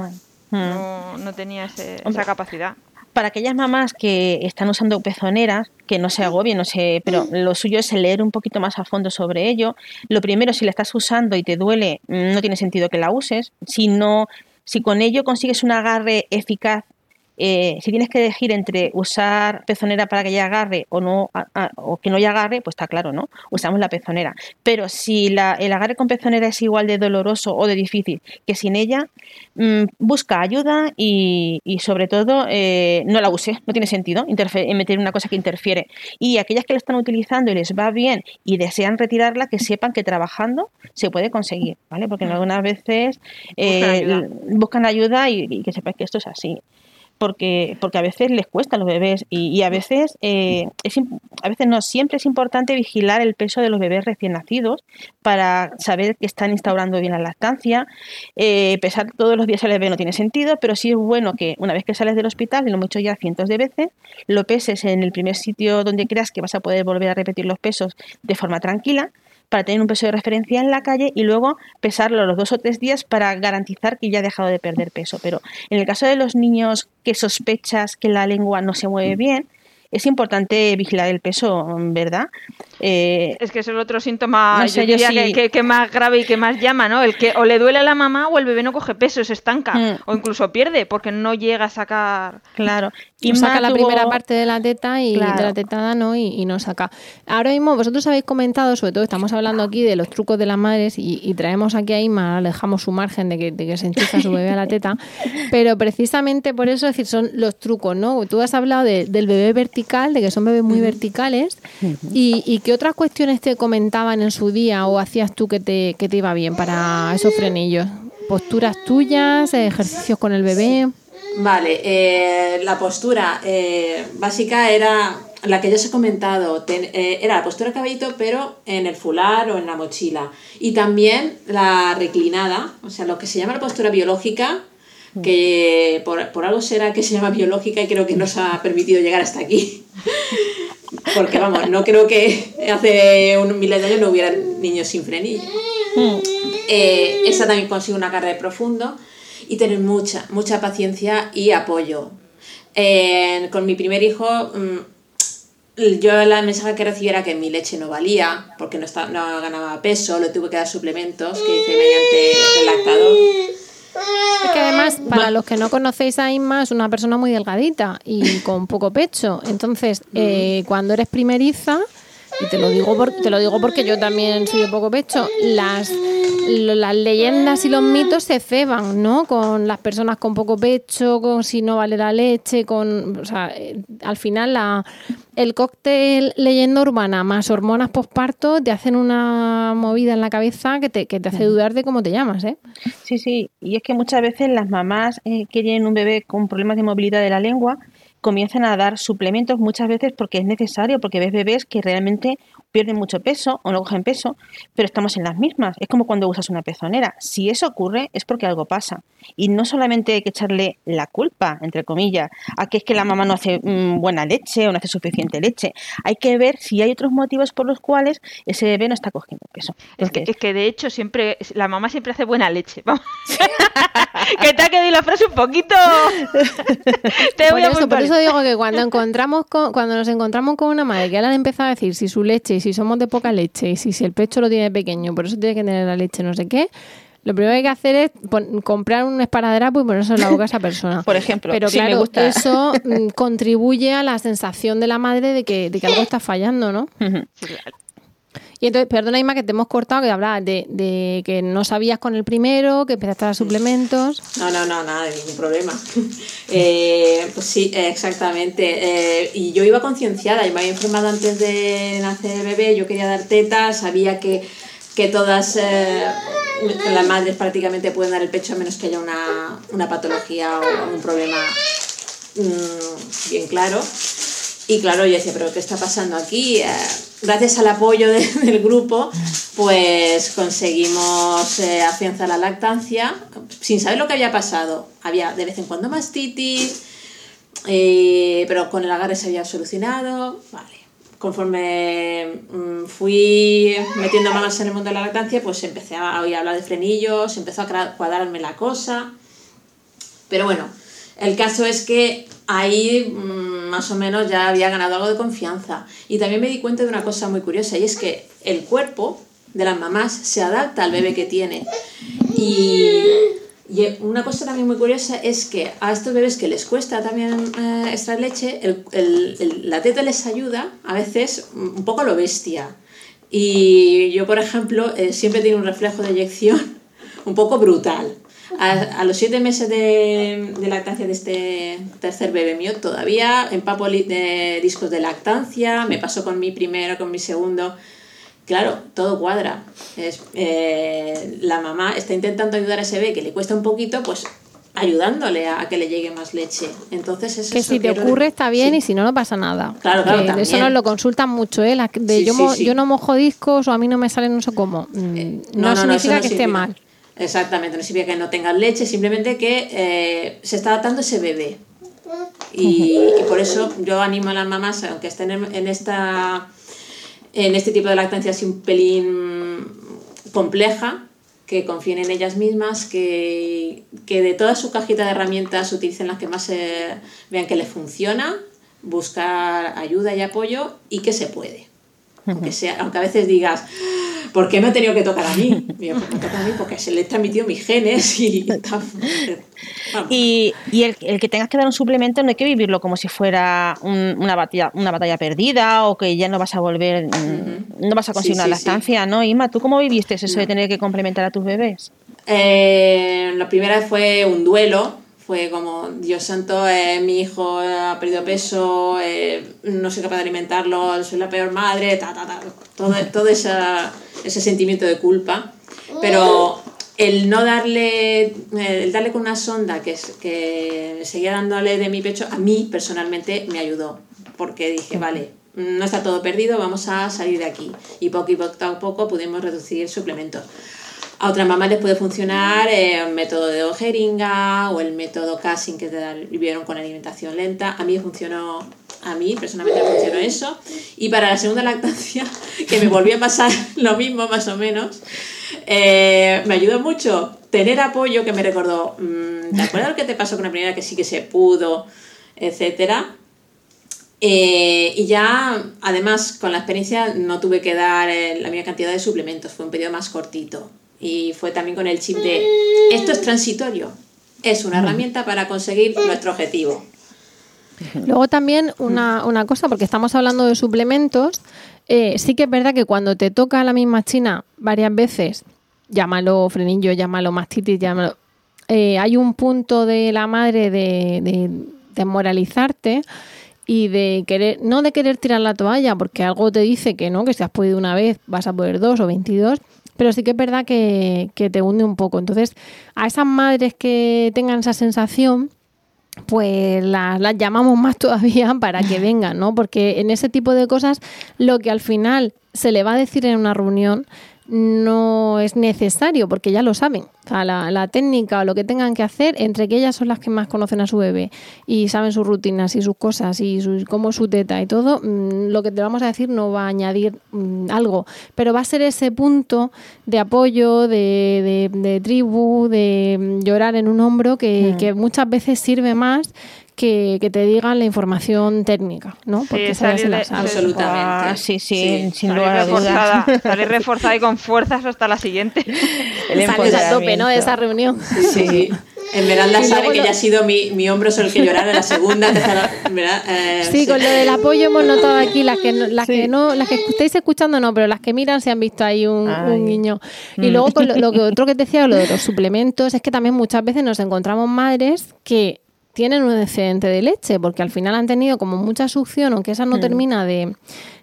hmm. no, no tenía esa capacidad para aquellas mamás que están usando pezoneras, que no se agobien, no sé, pero lo suyo es leer un poquito más a fondo sobre ello. Lo primero, si la estás usando y te duele, no tiene sentido que la uses. Si no, si con ello consigues un agarre eficaz eh, si tienes que elegir entre usar pezonera para que ella agarre o no o que no ya agarre, pues está claro, ¿no? Usamos la pezonera. Pero si la, el agarre con pezonera es igual de doloroso o de difícil que sin ella, mm, busca ayuda y, sobre todo eh, no la use, no tiene sentido meter una cosa que interfiere. Y aquellas que la están utilizando y les va bien y desean retirarla, que sepan que trabajando se puede conseguir, ¿vale? Porque algunas veces buscan eh, ayuda, y, y que sepan que esto es así porque, porque a veces les cuesta a los bebés y, a veces eh, es, a veces no siempre es importante vigilar el peso de los bebés recién nacidos para saber que están instaurando bien la lactancia. Eh, pesar todos los días al bebé no tiene sentido, pero sí es bueno que una vez que sales del hospital, y lo hemos hecho ya cientos de veces, lo peses en el primer sitio donde creas que vas a poder volver a repetir los pesos de forma tranquila para tener un peso de referencia en la calle y luego pesarlo los dos o tres días para garantizar que ya ha dejado de perder peso. Pero en el caso de los niños que sospechas que la lengua no se mueve bien, es importante vigilar el peso, ¿verdad? Eh, es que es el otro síntoma que, más grave y que más llama, ¿no? El que o le duele a la mamá o el bebé no coge peso, se estanca mm. o incluso pierde porque no llega a sacar. Claro. Y saca la primera parte de la teta y de la tetada no y, no saca. Ahora mismo vosotros habéis comentado, sobre todo estamos hablando aquí de los trucos de las madres y, traemos aquí a Ima, dejamos su margen de que, de que se enchufa su bebé a la teta, pero precisamente por eso decir son los trucos, ¿no? Tú has hablado del bebé vertical, de que son bebés muy verticales y, y ¿Qué otras cuestiones te comentaban en su día o hacías tú que te, que te iba bien para esos frenillos? ¿Posturas tuyas, ejercicios con el bebé? Vale, eh, la postura eh, básica era la que ya os he comentado, eh, era la postura caballito, pero en el fular o en la mochila. Y también la reclinada, o sea, lo que se llama la postura biológica, que por, por algo será que se llama biológica y creo que nos ha permitido llegar hasta aquí. Porque vamos, no creo que hace un miles de años no hubiera niños sin frenillo. Hmm. Eh, esa también consigue una carga de profundo y tener mucha, mucha paciencia y apoyo. con mi primer hijo, mm, yo la mensaje que recibiera que mi leche no valía, porque no, no ganaba peso, le tuve que dar suplementos que hice mediante el lactador es que además, para los que no conocéis a Inma, es una persona muy delgadita y con poco pecho. Entonces, eh, cuando eres primeriza, y te lo digo, por, te lo digo porque yo también soy de poco pecho, las, las leyendas y los mitos se ceban, ¿no? Con las personas con poco pecho, con si no vale la leche, con... O sea, eh, al final la, el cóctel leyenda urbana más hormonas posparto te hacen una movida en la cabeza que te, que te hace dudar de cómo te llamas, ¿eh? Sí, sí, y es que muchas veces las mamás eh, que tienen un bebé con problemas de movilidad de la lengua comienzan a dar suplementos muchas veces porque es necesario, porque ves bebés que realmente pierden mucho peso o no cogen peso, pero estamos en las mismas. Es como cuando usas una pezonera. Si eso ocurre es porque algo pasa. Y no solamente hay que echarle la culpa, entre comillas, a que es que la mamá no hace mm, buena leche o no hace suficiente leche. Hay que ver si hay otros motivos por los cuales ese bebé no está cogiendo peso. Es que, es que de hecho siempre la mamá siempre hace buena leche. quedado la frase un poquito. te voy por, eso, por eso digo que cuando encontramos cuando nos encontramos con una madre que ya le empezado a decir si su leche y si somos de poca leche y si, si el pecho lo tiene pequeño, por eso tiene que tener la leche no sé qué, lo primero que hay que hacer es comprar un esparadrapo y ponerse en la boca a esa persona. Por ejemplo, pero claro, eso mm, contribuye a la sensación de la madre de que, de que algo está fallando, ¿no? Y entonces, perdona Ima que te hemos cortado, que hablabas de, que no sabías con el primero, que empezaste a dar suplementos. No, no, no, nada, ningún problema. Eh, pues sí, exactamente. Eh, y yo iba concienciada, yo me había informado antes de nacer el bebé, yo quería dar tetas, sabía que, que todas eh, las madres prácticamente pueden dar el pecho a menos que haya una, una patología o un problema mm, bien claro. Y claro, yo decía, pero ¿qué está pasando aquí? Eh, gracias al apoyo del grupo, pues conseguimos eh, afianzar la lactancia sin saber lo que había pasado. Había de vez en cuando mastitis, eh, pero con el agarre se había solucionado. Vale. Conforme mm, fui metiendo manos en el mundo de la lactancia, pues empecé a oír hablar de frenillos, empezó a cuadrarme la cosa. Pero bueno, el caso es que ahí mm, más o menos ya había ganado algo de confianza. Y también me di cuenta de una cosa muy curiosa, y es que el cuerpo de las mamás se adapta al bebé que tiene. Y, una cosa también muy curiosa es que a estos bebés que les cuesta también eh, extraer leche, la teta les ayuda a veces un poco lo bestia. Y yo, por ejemplo, eh, siempre tengo un reflejo de eyección un poco brutal. A, los siete meses de, lactancia de este tercer bebé mío, todavía empapo de discos de lactancia, me pasó con mi primero, con mi segundo. Claro, todo cuadra. Es, eh, la mamá está intentando ayudar a ese bebé que le cuesta un poquito, pues ayudándole a, que le llegue más leche. Entonces eso que si te ocurre está bien y si no no pasa nada. Claro, claro, eso nos lo consultan mucho, ¿eh? de yo, yo no mojo discos o a mí no me sale no sé cómo. Mm, no, significa que esté mal. Exactamente, no significa que no tengan leche, simplemente que eh, se está adaptando ese bebé. Y, por eso yo animo a las mamás, aunque estén en, esta, en este tipo de lactancia así un pelín compleja, que confíen en ellas mismas, que, de toda su cajita de herramientas utilicen las que más vean que les funciona, buscar ayuda y apoyo y que se puede. Aunque, sea, aunque a veces digas, ¿por qué me ha tenido que tocar a mí? Me toca a mí porque se le transmitido mis genes y... Y, y el, el, que tengas que dar un suplemento no hay que vivirlo como si fuera una, batalla, una batalla perdida o que ya no vas a volver, mm, no vas a conseguir una lactancia, ¿no? Ima, ¿tú cómo viviste eso de tener que complementar a tus bebés? Eh, la primera fue un duelo, fue como, Dios santo, eh, mi hijo ha perdido peso, eh, no soy capaz de alimentarlo, soy la peor madre, ta, ta, ta, todo, todo esa, ese sentimiento de culpa. Pero el no darle, el darle con una sonda que, que seguía dándole de mi pecho, a mí personalmente me ayudó, porque dije, vale, no está todo perdido, vamos a salir de aquí. Y poco y poco a poco pudimos reducir suplementos. A otras mamás les puede funcionar eh, el método de jeringa o el método casing que te vivieron con alimentación lenta. A mí funcionó, a mí personalmente me funcionó eso. Y para la segunda lactancia, que me volvió a pasar lo mismo más o menos, eh, me ayudó mucho tener apoyo que me recordó, mm, ¿te acuerdas lo que te pasó con la primera que sí que se pudo, etcétera? Eh, y ya, además, con la experiencia no tuve que dar la misma cantidad de suplementos, fue un periodo más cortito. Y fue también con el chip de, esto es transitorio, es una herramienta para conseguir nuestro objetivo. Luego también una, una cosa, porque estamos hablando de suplementos, eh, sí que es verdad que cuando te toca la misma china varias veces, llámalo frenillo, llámalo mastitis, llámalo... Eh, hay un punto de la madre de, de, de moralizarte y de querer, no de querer tirar la toalla, porque algo te dice que no, que si has podido una vez vas a poder dos o veintidós, pero sí que es verdad que, te hunde un poco. Entonces, a esas madres que tengan esa sensación, pues las, llamamos más todavía para que vengan, ¿no? Porque en ese tipo de cosas lo que al final se le va a decir en una reunión no es necesario porque ya lo saben. O sea, la, la, técnica o lo que tengan que hacer, entre que ellas son las que más conocen a su bebé y saben sus rutinas y sus cosas y su, cómo su teta y todo, mmm, lo que te vamos a decir no va a añadir mmm, algo, pero va a ser ese punto de apoyo, de, de, de tribu, de llorar en un hombro que, mm. que muchas veces sirve más que, que, te digan la información técnica, ¿no? Porque sí, salir de, absolutamente. Ah, sí, sí, sí, sin lugar a dudas. Salir reforzada y con fuerzas hasta la siguiente. El Sales a tope, ¿no? De esa reunión. Sí. Esmeralda sabe que ya ha sido mi, mi hombro sobre el que llorar en la segunda, tercera, eh, sí, sí, con lo del apoyo hemos notado aquí, las que no, las sí. que no, las que estáis escuchando no, pero las que miran se han visto ahí un, un niño. Y mm. luego con lo, lo, que otro que te decía, lo de los suplementos, es que también muchas veces nos encontramos madres que tienen un excedente de leche, porque al final han tenido como mucha succión, aunque esa no mm. termina de,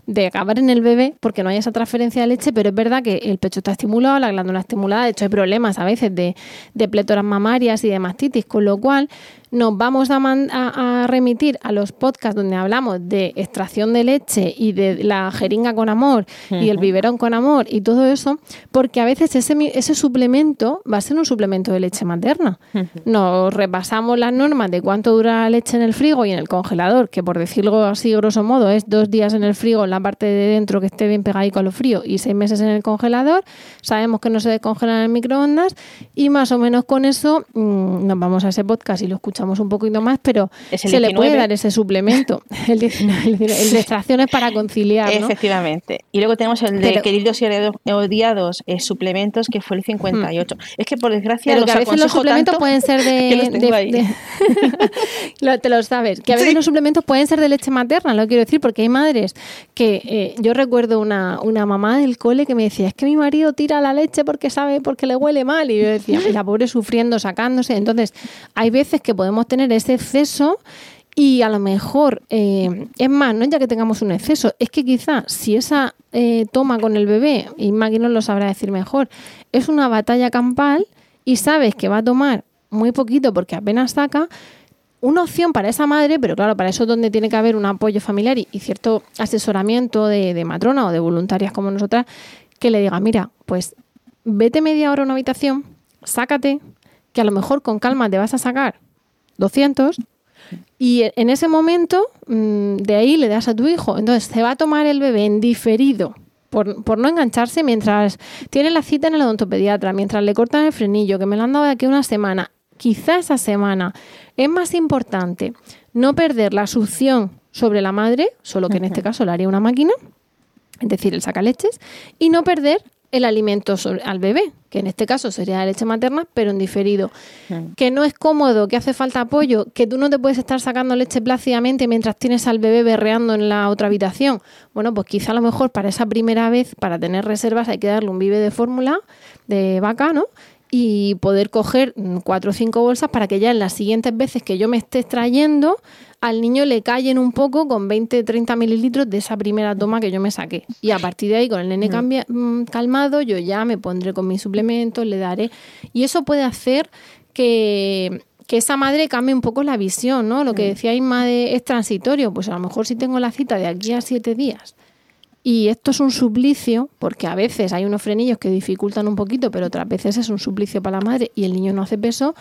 de, acabar en el bebé, porque no hay esa transferencia de leche, pero es verdad que el pecho está estimulado, la glándula estimulada, de hecho hay problemas a veces de, de pletoras mamarias y de mastitis, con lo cual nos vamos a, a, a, remitir a los podcasts donde hablamos de extracción de leche y de la jeringa con amor uh -huh. y el biberón con amor y todo eso, porque a veces ese, ese suplemento va a ser un suplemento de leche materna. Uh -huh. Nos repasamos las normas de cuánto dura la leche en el frigo y en el congelador, que por decirlo así grosso modo es dos días en el frigo en la parte de dentro que esté bien pegadico a lo frío y seis meses en el congelador. Sabemos que no se descongela en el microondas y más o menos con eso mmm, nos vamos a ese podcast y lo escuchamos un poquito más, pero se 19. le puede dar ese suplemento. El, 19, el, el de extracciones para conciliar. ¿no? Efectivamente. Y luego tenemos el de pero, queridos y odiados eh, suplementos, que fue el 58. Hmm. Es que por desgracia. Pero que a veces los suplementos pueden ser de. de, de lo, te lo sabes. Que a veces sí. los suplementos pueden ser de leche materna, lo quiero decir, porque hay madres que. Eh, yo recuerdo una, una mamá del cole que me decía: es que mi marido tira la leche porque sabe, porque le huele mal. Y yo decía: la pobre sufriendo, sacándose. Entonces, hay veces que podemos tener ese exceso y a lo mejor, eh, es más, no es ya que tengamos un exceso, es que quizá si esa eh, toma con el bebé, y Maggie lo sabrá decir mejor, es una batalla campal y sabes que va a tomar muy poquito porque apenas saca, una opción para esa madre, pero claro, para eso es donde tiene que haber un apoyo familiar y, y cierto asesoramiento de, de, matrona o de voluntarias como nosotras, que le diga, mira, pues vete media hora a una habitación, sácate, que a lo mejor con calma te vas a sacar 200 y en ese momento mm, de ahí le das a tu hijo. Entonces se va a tomar el bebé en diferido. Por, por, no engancharse mientras tiene la cita en el odontopediatra, mientras le cortan el frenillo, que me lo han dado de aquí una semana, quizá esa semana es más importante no perder la succión sobre la madre, solo que en este caso le haría una máquina, es decir, el sacaleches, y no perder el alimento al bebé, que en este caso sería la leche materna, pero en diferido. Mm. Que no es cómodo, que hace falta apoyo, que tú no te puedes estar sacando leche plácidamente mientras tienes al bebé berreando en la otra habitación. Bueno, pues quizá a lo mejor para esa primera vez, para tener reservas, hay que darle un vive de fórmula de vaca, ¿no? Y poder coger cuatro o cinco bolsas para que ya en las siguientes veces que yo me esté extrayendo al niño le callen un poco con 20, 30 mililitros de esa primera toma que yo me saqué. Y a partir de ahí, con el nene cambia, mm, calmado, yo ya me pondré con mis suplementos, le daré. Y eso puede hacer que, que esa madre cambie un poco la visión, ¿no? Lo que decía Inma de, es transitorio. Pues a lo mejor si tengo la cita de aquí a siete días y esto es un suplicio, porque a veces hay unos frenillos que dificultan un poquito, pero otras veces es un suplicio para la madre y el niño no hace peso,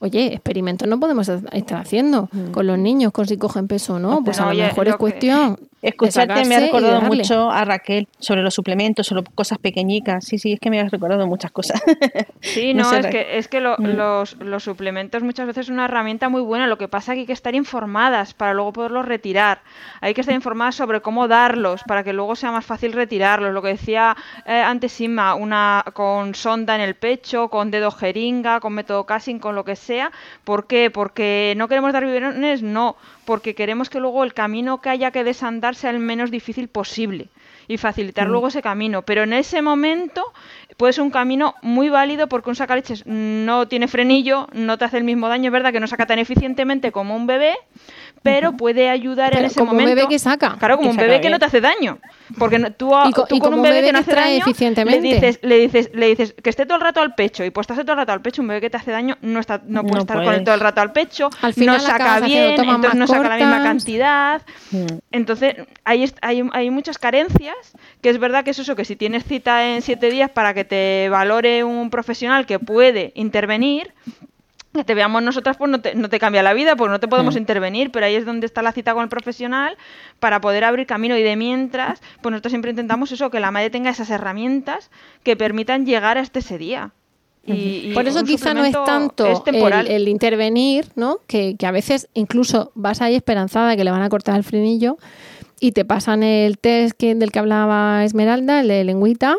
Oye, experimentos no podemos estar haciendo mm. con los niños, con si cogen peso o no. Pues a lo oye, mejor es cuestión. Que... Escucharte me ha recordado mucho a Raquel sobre los suplementos, sobre cosas pequeñicas. Sí, sí, es que me has recordado muchas cosas. Sí, no, no sé, es, que, es que lo, mm. los, los, suplementos muchas veces son una herramienta muy buena. Lo que pasa es que hay que estar informadas para luego poderlos retirar. Hay que estar informadas sobre cómo darlos para que luego sea más fácil retirarlos. Lo que decía eh, antes Inma, una con sonda en el pecho, con dedo jeringa, con método casing, con lo que sea. ¿Por qué? Porque no queremos dar biberones, no porque queremos que luego el camino que haya que desandar sea el menos difícil posible y facilitar Mm. luego ese camino. Pero en ese momento puede ser un camino muy válido porque un sacaleches no tiene frenillo, no te hace el mismo daño, es verdad que no saca tan eficientemente como un bebé, pero puede ayudar en ese como un momento. bebé que saca. Claro, como Que un bebé que no te hace daño. Porque no- tú, a- Y co- tú y con un bebé, que no hace daño, le eficientemente. dices, le dices, le dices que esté todo el rato al pecho y pues estás todo el rato al pecho, un bebé que te hace daño no está, no puede No estar con él todo el rato al pecho, Al final no saca bien, entonces no saca la misma cantidad. Mm. Entonces, hay, hay, hay muchas carencias, que es verdad que es eso, que si tienes cita en siete días para que te valore un profesional que puede intervenir, que te veamos nosotras, pues no te, no te cambia la vida, porque no te podemos intervenir, pero ahí es donde está la cita con el profesional para poder abrir camino y de mientras, pues nosotros siempre intentamos eso, que la madre tenga esas herramientas que permitan llegar hasta ese día. Y, y Por eso quizá no es tanto es el, el intervenir, ¿no? Que, que a veces incluso vas ahí esperanzada de que le van a cortar el frenillo y te pasan el test que, del que hablaba Esmeralda, el de lengüita.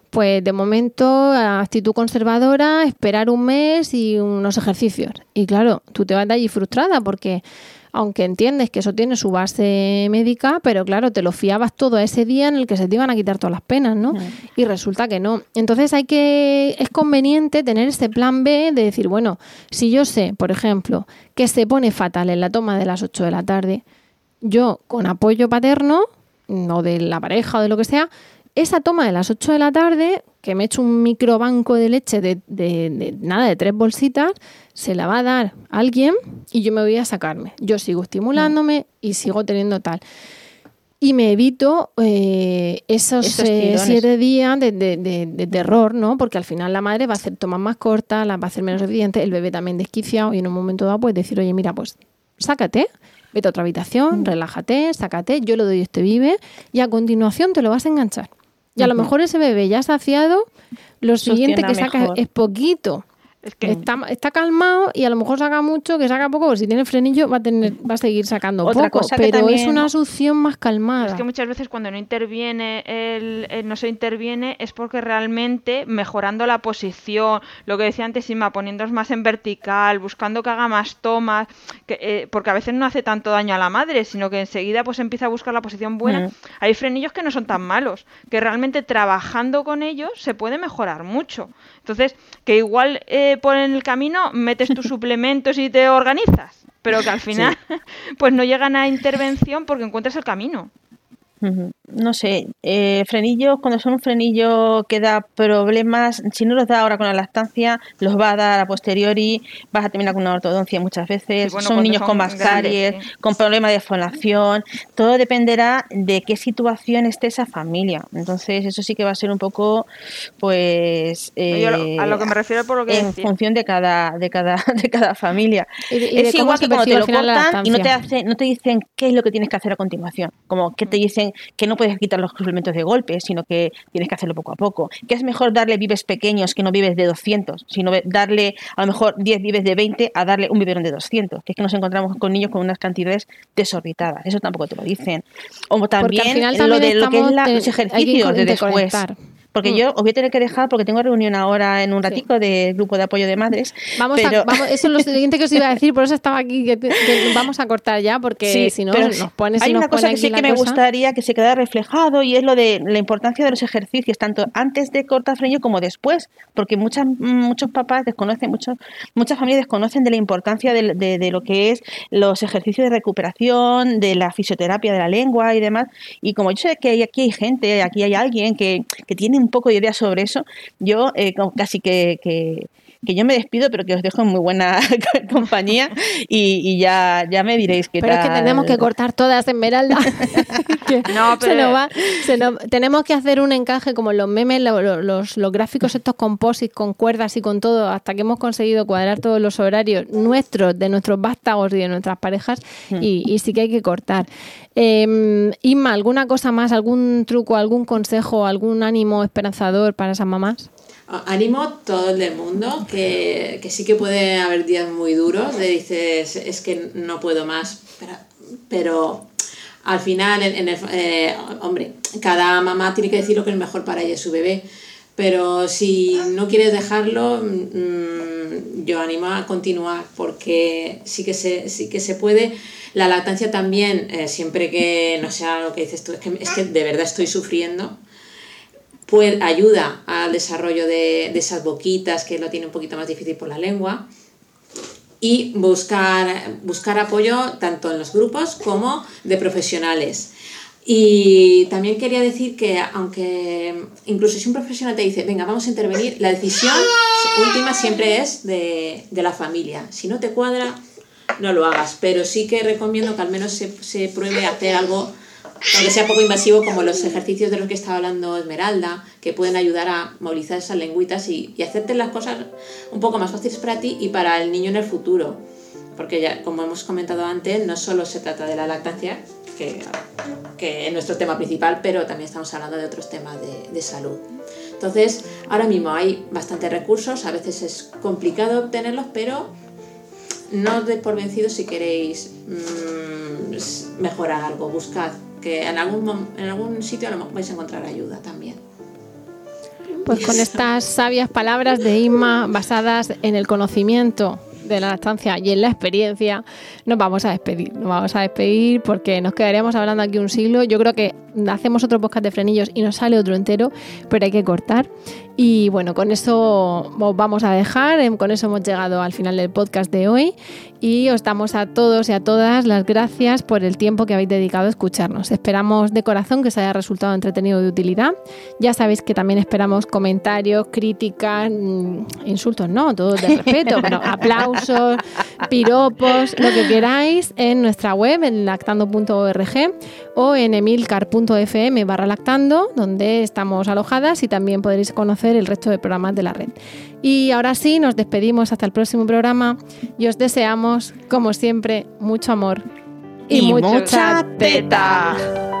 pues de momento actitud conservadora, esperar un mes y unos ejercicios. Y claro, tú te vas de allí frustrada porque aunque entiendes que eso tiene su base médica, pero claro, te lo fiabas todo a ese día en el que se te iban a quitar todas las penas, ¿no? Y resulta que no. Entonces hay que, es conveniente tener ese plan B de decir, bueno, si yo sé, por ejemplo, que se pone fatal en la toma de las 8 de la tarde, yo con apoyo paterno o de la pareja o de lo que sea, esa toma de las 8 de la tarde, que me he hecho un microbanco de leche de, de- de nada, de tres bolsitas, se la va a dar alguien y yo me voy a sacarme. Yo sigo estimulándome y sigo teniendo tal. Y me evito eh, esos, Esos eh, siete días de, de- terror, ¿no? Porque al final la madre va a hacer tomas más cortas, las va a hacer menos eficientes, el bebé también desquiciado y en un momento dado puedes decir, oye, mira, pues sácate, vete a otra Mm. habitación, relájate, sácate, yo le doy este vive y a continuación te lo vas a enganchar. Y a lo mejor ese bebé ya saciado, lo siguiente que saca mejor. es poquito. Está, está calmado y a lo mejor saca mucho, que saca poco, porque si tiene frenillo va a tener, va a seguir sacando Otra poco, cosa que pero es también- una succión más calmada. Es que muchas veces cuando no interviene el, el- no se interviene es porque realmente mejorando la posición, lo que decía antes Inma, poniéndonos más en vertical, buscando que haga más tomas, que, eh, porque a veces no hace tanto daño a la madre, sino que enseguida pues empieza a buscar la posición buena. Mm. Hay frenillos que no son tan malos, que realmente trabajando con ellos se puede mejorar mucho. Entonces, que igual eh, por el camino metes tus suplementos y te organizas, pero que al final pues no llegan a intervención porque encuentras el camino. No sé, eh, frenillos, cuando son un frenillo que da problemas, si no los da ahora con la lactancia, los va a dar a posteriori, vas a terminar con una ortodoncia muchas veces, Sí, bueno, son niños son con más grandes, caries, con problemas de fonación, todo dependerá de qué situación esté esa familia. Entonces, eso sí que va a ser un poco, pues, Yo a lo- eh, a lo que me refiero por lo que en decía. función de cada, de cada, de cada familia. Y de- y de es igual que cuando te lo cortan y no te hace, no te dicen qué es lo que tienes que hacer a continuación, como que te dicen que no puedes quitar los suplementos de golpe, sino que tienes que hacerlo poco a poco, que es mejor darle vives pequeños que no vives de 200, sino darle a lo mejor 10 vives de 20 a darle un biberón de 200, que es que nos encontramos con niños con unas cantidades desorbitadas, eso tampoco te lo dicen. O también, Porque al final lo de lo que es la- los ejercicios de después. Porque Mm. yo os voy a tener que dejar porque tengo reunión ahora en un ratico del grupo de apoyo de madres. Vamos pero- a, vamos, eso es lo siguiente que os iba a decir, por eso estaba aquí, que, que vamos a cortar ya, porque Sí, si no nos pones hay nos una cosa que sí que me cosa. gustaría que se quedara reflejado y es lo de la importancia de los ejercicios, tanto antes de cortar frenillo como después, porque muchas, muchos papás desconocen, muchos, muchas familias desconocen de la importancia de, de- de lo que es los ejercicios de recuperación, de la fisioterapia de la lengua y demás. Y como yo sé que aquí hay gente, aquí hay alguien que, que tiene un poco de idea sobre eso, yo eh, casi que, que- que yo me despido, pero que os dejo en muy buena compañía y, y ya, ya me diréis qué Pero es que tenemos que cortar todas Esmeralda. Que No, se pero- nos va- se nos- tenemos que hacer un encaje como los memes, lo- lo- los, los gráficos estos composites con cuerdas y con todo, hasta que hemos conseguido cuadrar todos los horarios nuestros, de nuestros vástagos y de nuestras parejas, y, y sí que hay que cortar. Eh, Inma, ¿alguna cosa más, algún truco, algún consejo, algún ánimo esperanzador para esas mamás? A- Ánimo todo el mundo, que, que sí que puede haber días muy duros, de dices, es que no puedo más, pero, pero al final, en, en el- eh, hombre, cada mamá tiene que decir lo que es mejor para ella y su bebé, pero si no quieres dejarlo, mm, yo animo a continuar, porque sí que se, sí que se puede. La lactancia también, eh, siempre que no sea lo que dices tú, es que, es que de verdad estoy sufriendo, pues ayuda al desarrollo de, de esas boquitas que lo tiene un poquito más difícil por la lengua y buscar, buscar apoyo tanto en los grupos como de profesionales. Y también quería decir que aunque incluso si un profesional te dice, venga, vamos a intervenir, la decisión última siempre es de, de la familia. Si no te cuadra, no lo hagas, pero sí que recomiendo que al menos se, se pruebe a hacer algo aunque sea poco invasivo, como los ejercicios de los que estaba hablando Esmeralda, que pueden ayudar a movilizar esas lengüitas y, y hacerte las cosas un poco más fáciles para ti y para el niño en el futuro. Porque ya, como hemos comentado antes, no solo se trata de la lactancia, que, es nuestro tema principal, pero también estamos hablando de otros temas de, salud. Entonces, ahora mismo hay bastantes recursos, a veces es complicado obtenerlos, pero no os deis por vencidos si queréis mm, mejorar algo, buscad, que en algún, en algún sitio lo mejor vais a encontrar ayuda también. Pues con estas sabias palabras de Inma basadas en el conocimiento de la lactancia y en la experiencia, nos vamos a despedir. Nos vamos a despedir porque nos quedaríamos hablando aquí un siglo. Yo creo que hacemos otro podcast de frenillos y nos sale otro entero, pero hay que cortar. Y bueno, con eso os vamos a dejar. Em, Con eso hemos llegado al final del podcast de hoy. Y os damos a todos y a todas las gracias por el tiempo que habéis dedicado a escucharnos. Esperamos de corazón que os haya resultado entretenido de utilidad. Ya sabéis que también esperamos comentarios, críticas, mm, insultos, no, todo de respeto, pero aplausos, piropos, lo que queráis en nuestra web, en lactando.org o en emilcar.fm barra lactando, donde estamos alojadas y también podréis conocer el resto de programas de la red. Y ahora sí, nos despedimos hasta el próximo programa y os deseamos, como siempre, mucho amor y, Y mucha mucha teta. Hola,